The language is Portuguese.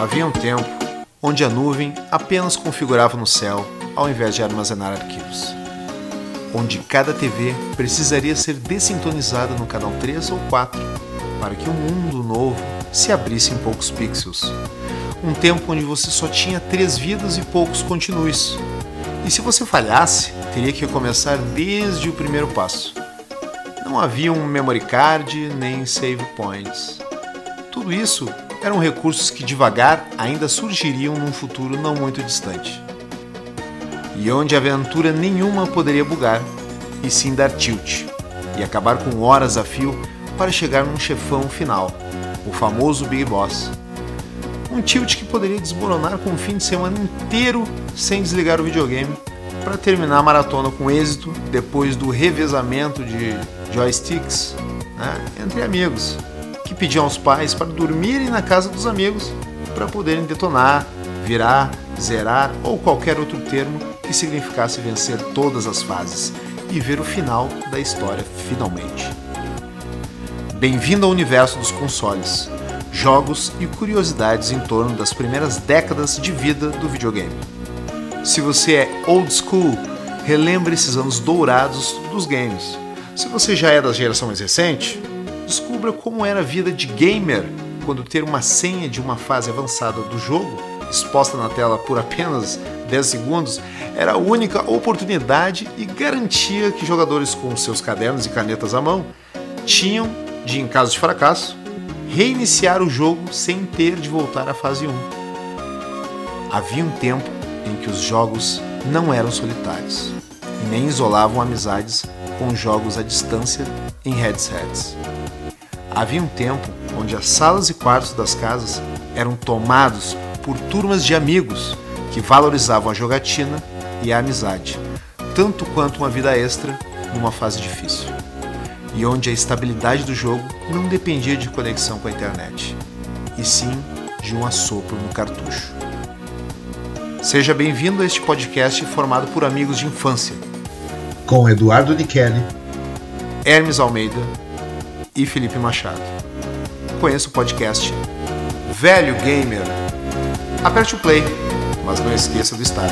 Havia um tempo onde a nuvem apenas configurava no céu ao invés de armazenar arquivos. Onde cada TV precisaria ser dessintonizada no canal 3 ou 4 para que um mundo novo se abrisse em poucos pixels. Um tempo onde você só tinha três vidas e poucos continues. E se você falhasse, teria que começar desde o primeiro passo. Não havia um memory card nem save points. Tudo isso eram recursos que devagar ainda surgiriam num futuro não muito distante. E onde aventura nenhuma poderia bugar, e sim dar tilt, e acabar com horas a fio para chegar num chefão final, o famoso Big Boss. Um tilt que poderia desmoronar com um fim de semana inteiro sem desligar o videogame para terminar a maratona com êxito depois do revezamento de joysticks né, entre amigos que pediam aos pais para dormirem na casa dos amigos para poderem detonar, virar, zerar ou qualquer outro termo que significasse vencer todas as fases e ver o final da história finalmente. Bem-vindo ao universo dos consoles, jogos e curiosidades em torno das primeiras décadas de vida do videogame. Se você é old school, relembre esses anos dourados dos games. Se você já é da geração mais recente, descubra como era a vida de gamer quando ter uma senha de uma fase avançada do jogo exposta na tela por apenas 10 segundos era a única oportunidade e garantia que jogadores com seus cadernos e canetas à mão tinham de, em caso de fracasso, reiniciar o jogo sem ter de voltar à fase 1. Havia um tempo em que os jogos não eram solitários e nem isolavam amizades com jogos à distância em headsets. Havia um tempo onde as salas e quartos das casas eram tomados por turmas de amigos que valorizavam a jogatina e a amizade, tanto quanto uma vida extra numa fase difícil. E onde a estabilidade do jogo não dependia de conexão com a internet, e sim de um assopro no cartucho. Seja bem-vindo a este podcast formado por amigos de infância. Com Eduardo Nicheli, Hermes Almeida e Felipe Machado. Conheça o podcast Velho Gamer. Aperte o play, mas não esqueça do start.